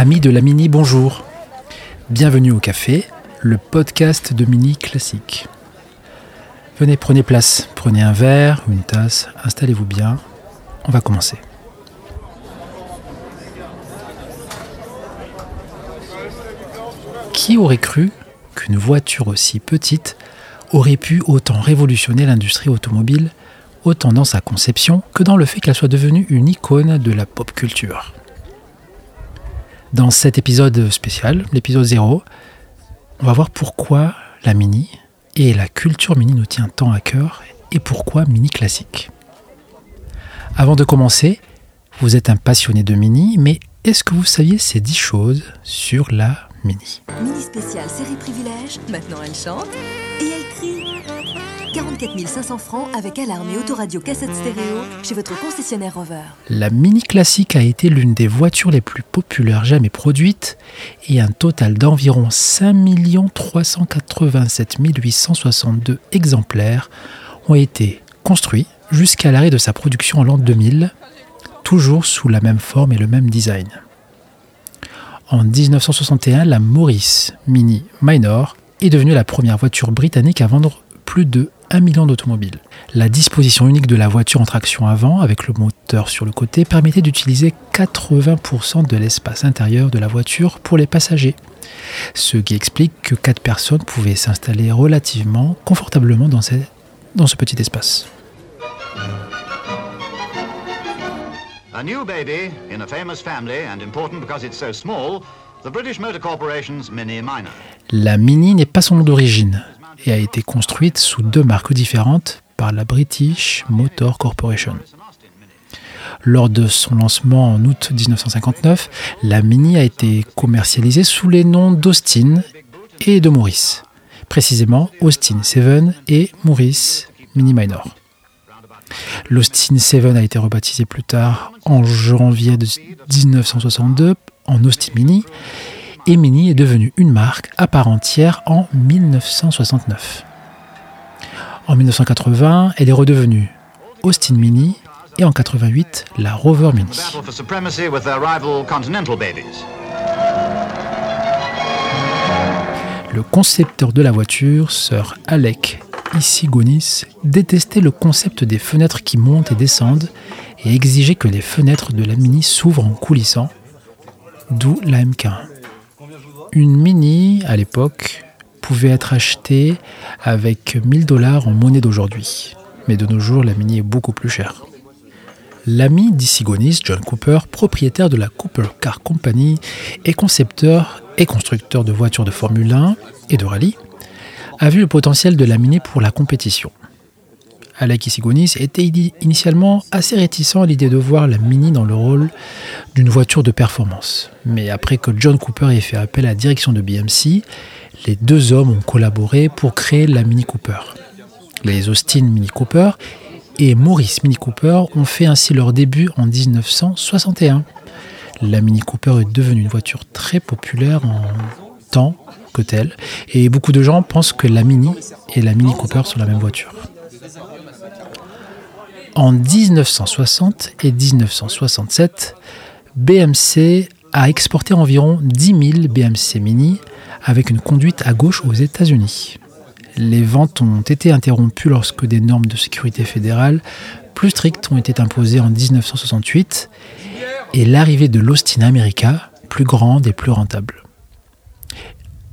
Amis de la Mini, bonjour. Bienvenue au café, le podcast de Mini classique. Venez, prenez place, prenez un verre une tasse, installez-vous bien. On va commencer. Qui aurait cru qu'une voiture aussi petite aurait pu autant révolutionner l'industrie automobile, autant dans sa conception que dans le fait qu'elle soit devenue une icône de la pop culture? Dans cet épisode spécial, l'épisode 0, on va voir pourquoi la Mini et la culture Mini nous tient tant à cœur et pourquoi Mini classique. Avant de commencer, vous êtes un passionné de Mini, mais est-ce que vous saviez ces 10 choses sur la Mini? Mini spécial série privilège, maintenant elle chante. 44 500 francs avec alarme et autoradio cassette stéréo chez votre concessionnaire Rover. La Mini classique a été l'une des voitures les plus populaires jamais produites et un total d'environ 5 387 862 exemplaires ont été construits jusqu'à l'arrêt de sa production en l'an 2000, toujours sous la même forme et le même design. En 1961, la Morris Mini Minor est devenue la première voiture britannique à vendre plus de 1 million d'automobiles. La disposition unique de la voiture en traction avant, avec le moteur sur le côté, permettait d'utiliser 80% de l'espace intérieur de la voiture pour les passagers. Ce qui explique que 4 personnes pouvaient s'installer relativement confortablement dans, dans ce petit espace. A new baby in a famous family and important because it's so small, the British Motor Corporation's Mini Minor. La Mini n'est pas son nom d'origine et a été construite sous deux marques différentes par la British Motor Corporation. Lors de son lancement en août 1959, la Mini a été commercialisée sous les noms d'Austin et de Maurice, précisément Austin 7 et Maurice Mini Minor. L'Austin 7 a été rebaptisé plus tard en janvier 1962 en Austin Mini et Mini est devenue une marque à part entière en 1969. En 1980, elle est redevenue Austin Mini et en 88 la Rover Mini. Le concepteur de la voiture, Sir Alec Issigonis, détestait le concept des fenêtres qui montent et descendent et exigeait que les fenêtres de la Mini s'ouvrent en coulissant, d'où la MK1. Une Mini, à l'époque, pouvait être achetée avec 1000 dollars en monnaie d'aujourd'hui. Mais de nos jours, la Mini est beaucoup plus chère. L'ami d'Issigonis, John Cooper, propriétaire de la Cooper Car Company et concepteur et constructeur de voitures de Formule 1 et de rallye, a vu le potentiel de la Mini pour la compétition. Alec Issigonis était initialement assez réticent à l'idée de voir la Mini dans le rôle d'une voiture de performance. Mais après que John Cooper ait fait appel à la direction de BMC, les deux hommes ont collaboré pour créer la Mini Cooper. Les Austin Mini Cooper et Maurice Mini Cooper ont fait ainsi leur début en 1961. La Mini Cooper est devenue une voiture très populaire en tant que telle, et beaucoup de gens pensent que la Mini et la Mini Cooper sont la même voiture. En 1960 et 1967, BMC a exporté environ 10 000 BMC Mini avec une conduite à gauche aux États-Unis. Les ventes ont été interrompues lorsque des normes de sécurité fédérale plus strictes ont été imposées en 1968 et l'arrivée de l'Austin America, plus grande et plus rentable.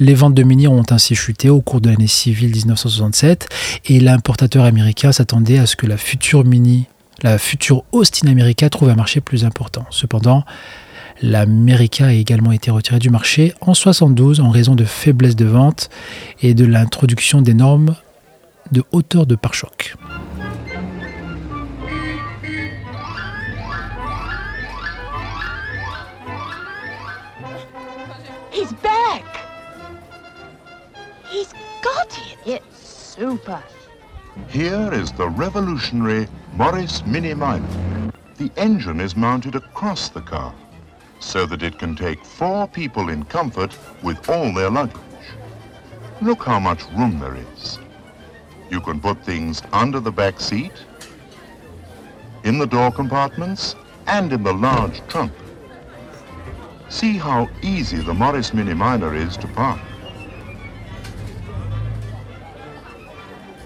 Les ventes de Mini ont ainsi chuté au cours de l'année civile 1967 et l'importateur américain s'attendait à ce que la future Mini, la future Austin America trouve un marché plus important. Cependant, l'America a également été retirée du marché en 1972 en raison de faiblesse de vente et de l'introduction des normes de hauteur de pare-choc. Super. Here is the revolutionary Morris Mini Minor. The engine is mounted across the car so that it can take four people in comfort with all their luggage. Look how much room there is. You can put things under the back seat, in the door compartments, and in the large trunk. See how easy the Morris Mini Minor is to park.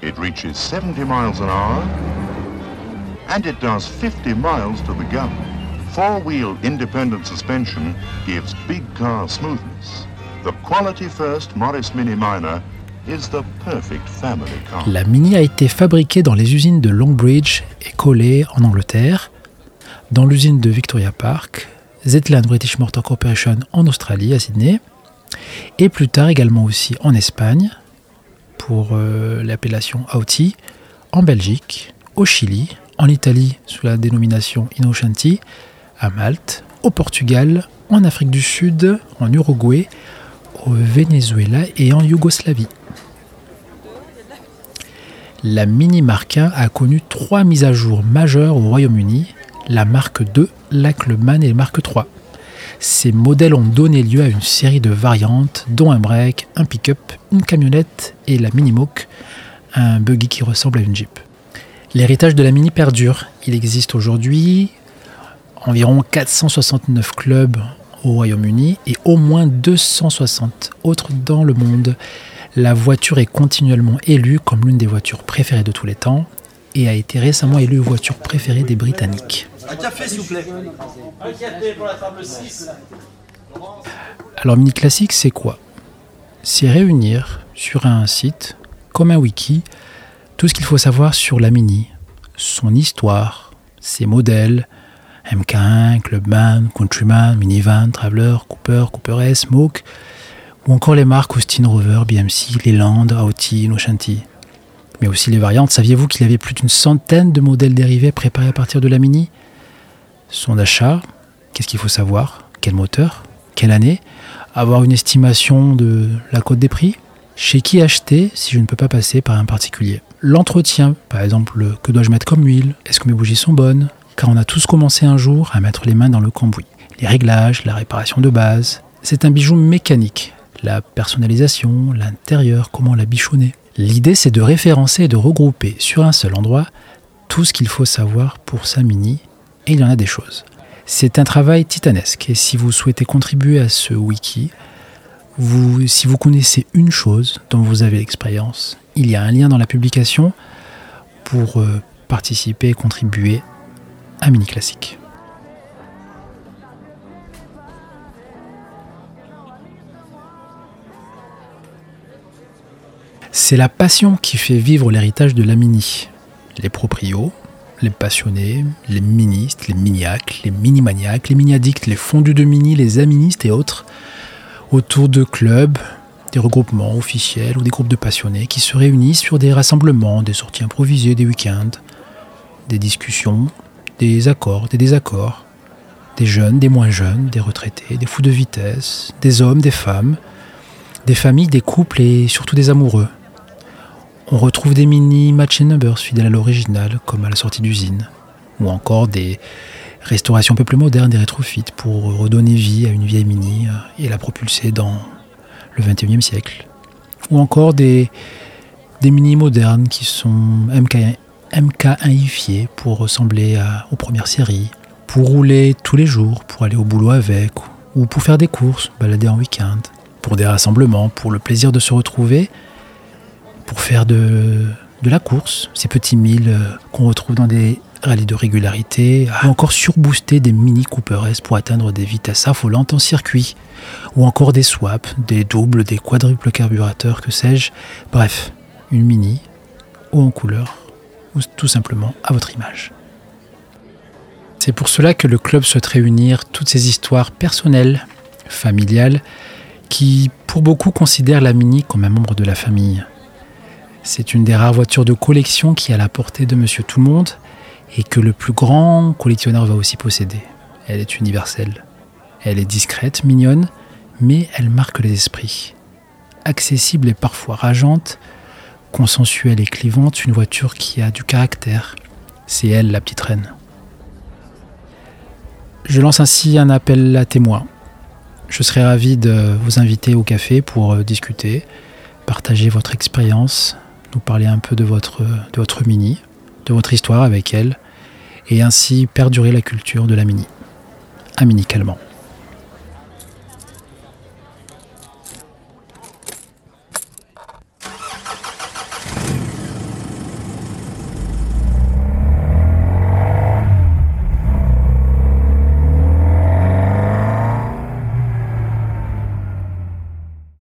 It reaches 70 miles an hour and it does 50 miles to the gallon. Four-wheel independent suspension gives big car smoothness. The quality first Morris Mini Minor is the perfect family car. La Mini a été fabriquée dans les usines de Longbridge et Coley en Angleterre, dans l'usine de Victoria Park, Zetland British Motor Corporation en Australie, à Sydney, et plus tard également aussi en Espagne, pour euh, l'appellation Audi, en Belgique, au Chili, en Italie sous la dénomination Innocenti, à Malte, au Portugal, en Afrique du Sud, en Uruguay, au Venezuela et en Yougoslavie. La Mini Mark 1 a connu trois mises à jour majeures au Royaume-Uni, la Mark 2, la et la Mark 3. Ces modèles ont donné lieu à une série de variantes, dont un break, un pick-up, une camionnette et la Mini Moke, un buggy qui ressemble à une Jeep. L'héritage de la Mini perdure. Il existe aujourd'hui environ 469 clubs au Royaume-Uni et au moins 260 autres dans le monde. La voiture est continuellement élue comme l'une des voitures préférées de tous les temps et a été récemment élue voiture préférée des Britanniques. Un café, s'il vous plaît. Un café pour la table 6. Alors Mini Classique, c'est quoi? C'est réunir sur un site, comme un wiki, tout ce qu'il faut savoir sur la Mini, son histoire, ses modèles, MK1, Clubman, Countryman, Minivan, Traveler, Cooper, Cooper S, Moke, ou encore les marques Austin Rover, BMC, Leland, Audi, Noshanti. Mais aussi les variantes. Saviez-vous qu'il y avait plus d'une centaine de modèles dérivés préparés à partir de la Mini? Son achat, qu'est-ce qu'il faut savoir Quel moteur Quelle année Avoir une estimation de la cote des prix Chez qui acheter si je ne peux pas passer par un particulier L'entretien, par exemple, que dois-je mettre comme huile Est-ce que mes bougies sont bonnes Car on a tous commencé un jour à mettre les mains dans le cambouis. Les réglages, la réparation de base. C'est un bijou mécanique. La personnalisation, l'intérieur, comment la bichonner. L'idée, c'est de référencer et de regrouper sur un seul endroit tout ce qu'il faut savoir pour sa mini, il y en a des choses. C'est un travail titanesque, et si vous souhaitez contribuer à ce wiki, si vous connaissez une chose dont vous avez l'expérience, il y a un lien dans la publication pour euh, participer et contribuer à Mini Classique. C'est la passion qui fait vivre l'héritage de la Mini. Les proprios, les passionnés, les ministes, les miniaques, les mini-maniaques, les mini-addicts, les fondus de mini, les aministes et autres, autour de clubs, des regroupements officiels ou des groupes de passionnés qui se réunissent sur des rassemblements, des sorties improvisées, des week-ends, des discussions, des accords, des désaccords, des jeunes, des moins jeunes, des retraités, des fous de vitesse, des hommes, des femmes, des familles, des couples et surtout des amoureux. On retrouve des mini match numbers fidèles à l'original, comme à la sortie d'usine, ou encore des restaurations un peu plus modernes, des rétrofits pour redonner vie à une vieille mini et la propulser dans le 21e siècle. Ou encore des, des mini modernes qui sont MK, MK1ifiés pour ressembler aux premières séries, pour rouler tous les jours, pour aller au boulot avec, ou pour faire des courses, balader en week-end, pour des rassemblements, pour le plaisir de se retrouver, pour faire de, la course, ces petits milles euh, qu'on retrouve dans des rallyes de régularité, ou encore surbooster des mini Cooper S pour atteindre des vitesses affolantes en circuit, ou encore des swaps, des doubles, des quadruples carburateurs, que sais-je. Bref, une mini, ou en couleur, ou tout simplement à votre image. C'est pour cela que le club souhaite réunir toutes ces histoires personnelles, familiales, qui pour beaucoup considèrent la Mini comme un membre de la famille. C'est une des rares voitures de collection qui est à la portée de Monsieur Tout le Monde et que le plus grand collectionneur va aussi posséder. Elle est universelle. Elle est discrète, mignonne, mais elle marque les esprits. Accessible et parfois rageante, consensuelle et clivante, une voiture qui a du caractère. C'est elle la petite reine. Je lance ainsi un appel à témoins. Je serais ravi de vous inviter au café pour euh, discuter, partager votre expérience, nous parler un peu de votre, mini, de votre histoire avec elle, et ainsi perdurer la culture de la mini, amicalement.